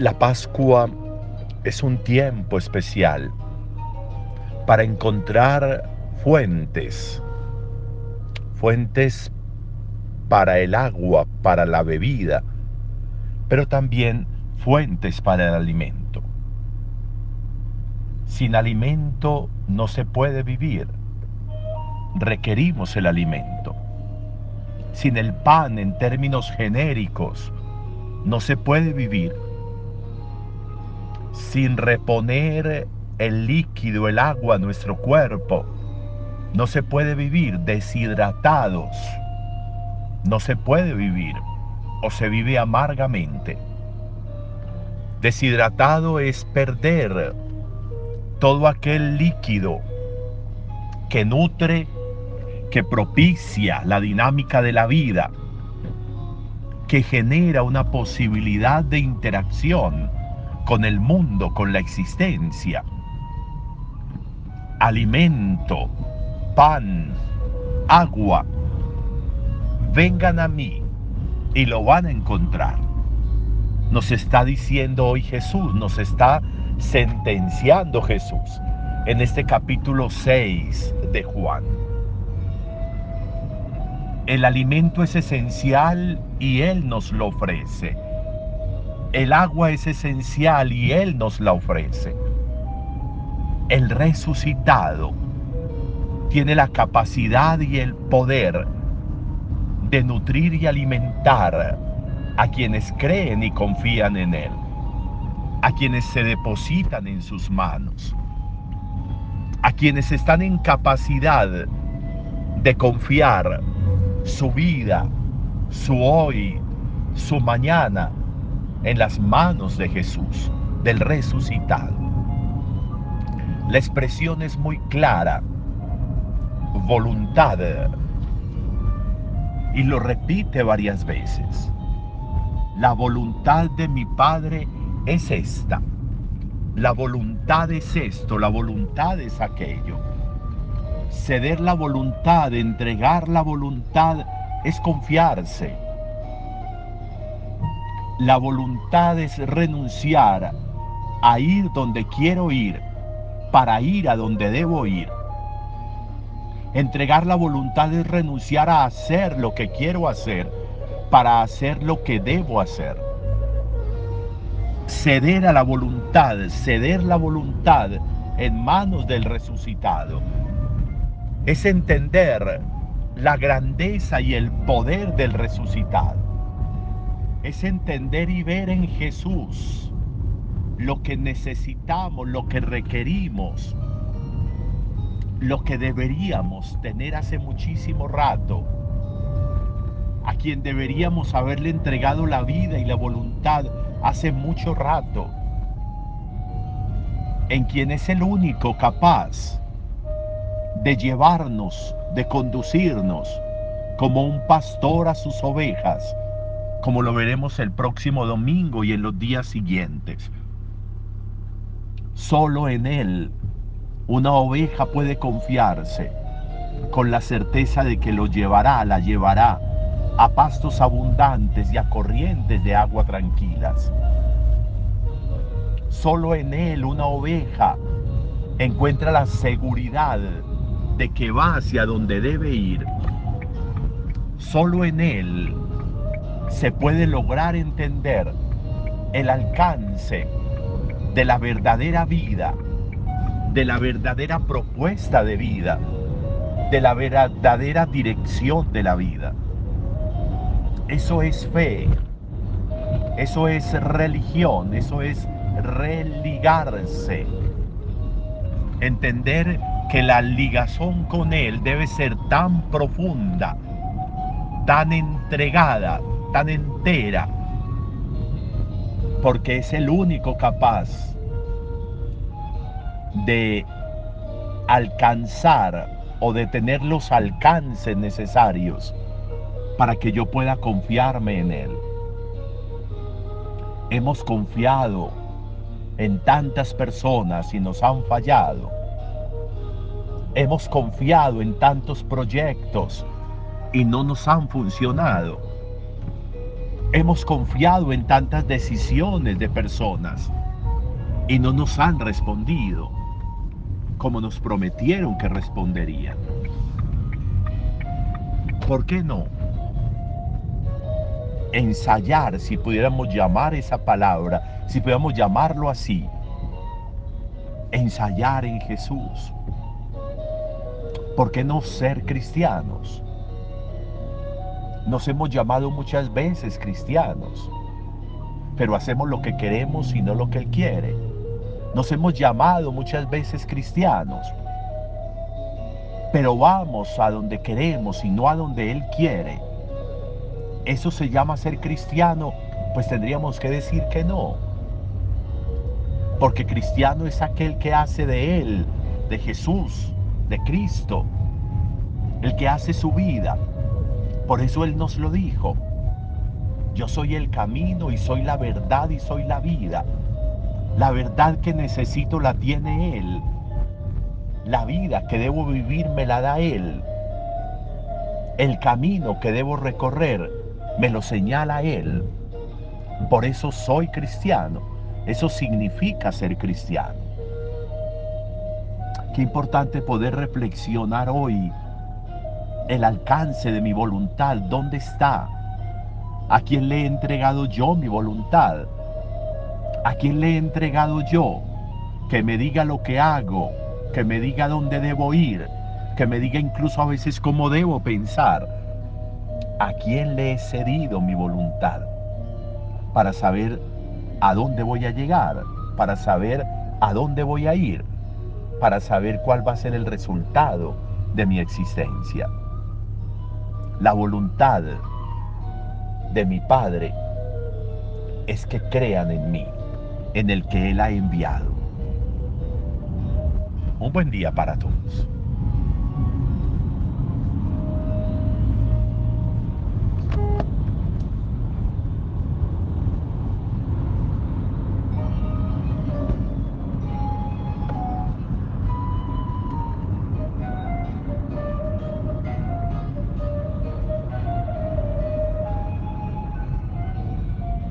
La Pascua es un tiempo especial para encontrar fuentes, fuentes para el agua, para la bebida, pero también fuentes para el alimento. Sin alimento no se puede vivir. Requerimos el alimento. Sin el pan en términos genéricos no se puede vivir. Sin reponer el líquido, el agua a nuestro cuerpo, no se puede vivir deshidratados. No se puede vivir o se vive amargamente. Deshidratado es perder todo aquel líquido que nutre, que propicia la dinámica de la vida, que genera una posibilidad de interacción con el mundo, con la existencia. Alimento, pan, agua, vengan a mí y lo van a encontrar. Nos está diciendo hoy Jesús, nos está sentenciando Jesús en este capítulo 6 de Juan. El alimento es esencial y Él nos lo ofrece. El agua es esencial y Él nos la ofrece. El resucitado tiene la capacidad y el poder de nutrir y alimentar a quienes creen y confían en Él, a quienes se depositan en sus manos, a quienes están en capacidad de confiar su vida, su hoy, su mañana en las manos de Jesús, del resucitado. La expresión es muy clara, voluntad, y lo repite varias veces. La voluntad de mi Padre es esta. La voluntad es esto, la voluntad es aquello. Ceder la voluntad, entregar la voluntad es confiarse. La voluntad es renunciar a ir donde quiero ir para ir a donde debo ir. Entregar la voluntad es renunciar a hacer lo que quiero hacer para hacer lo que debo hacer. Ceder a la voluntad, ceder la voluntad en manos del resucitado, es entender la grandeza y el poder del resucitado. Es entender y ver en Jesús lo que necesitamos, lo que requerimos, lo que deberíamos tener hace muchísimo rato, a quien deberíamos haberle entregado la vida y la voluntad hace mucho rato, en quien es el único capaz de llevarnos, de conducirnos como un pastor a sus ovejas, como lo veremos el próximo domingo y en los días siguientes. Solo en Él una oveja puede confiarse con la certeza de que lo llevará, la llevará a pastos abundantes y a corrientes de agua tranquilas. Solo en Él una oveja encuentra la seguridad de que va hacia donde debe ir. Solo en Él se puede lograr entender el alcance de la verdadera vida de la verdadera propuesta de vida, de la verdadera dirección de la vida. Eso es fe, eso es religión, eso es religarse. Entender que la ligación con Él debe ser tan profunda, tan entregada, tan entera, porque es el único capaz de alcanzar o de tener los alcances necesarios para que yo pueda confiarme en Él. Hemos confiado en tantas personas y nos han fallado. Hemos confiado en tantos proyectos y no nos han funcionado. Hemos confiado en tantas decisiones de personas y no nos han respondido como nos prometieron que responderían. ¿Por qué no? Ensayar, si pudiéramos llamar esa palabra, si pudiéramos llamarlo así, ensayar en Jesús. ¿Por qué no ser cristianos? Nos hemos llamado muchas veces cristianos, pero hacemos lo que queremos y no lo que Él quiere. Nos hemos llamado muchas veces cristianos, pero vamos a donde queremos y no a donde Él quiere. ¿Eso se llama ser cristiano? Pues tendríamos que decir que no. Porque cristiano es aquel que hace de Él, de Jesús, de Cristo, el que hace su vida. Por eso Él nos lo dijo. Yo soy el camino y soy la verdad y soy la vida. La verdad que necesito la tiene Él. La vida que debo vivir me la da Él. El camino que debo recorrer me lo señala Él. Por eso soy cristiano. Eso significa ser cristiano. Qué importante poder reflexionar hoy el alcance de mi voluntad. ¿Dónde está? ¿A quién le he entregado yo mi voluntad? ¿A quién le he entregado yo? Que me diga lo que hago, que me diga dónde debo ir, que me diga incluso a veces cómo debo pensar. ¿A quién le he cedido mi voluntad? Para saber a dónde voy a llegar, para saber a dónde voy a ir, para saber cuál va a ser el resultado de mi existencia. La voluntad de mi Padre es que crean en mí en el que Él ha enviado. Un buen día para todos.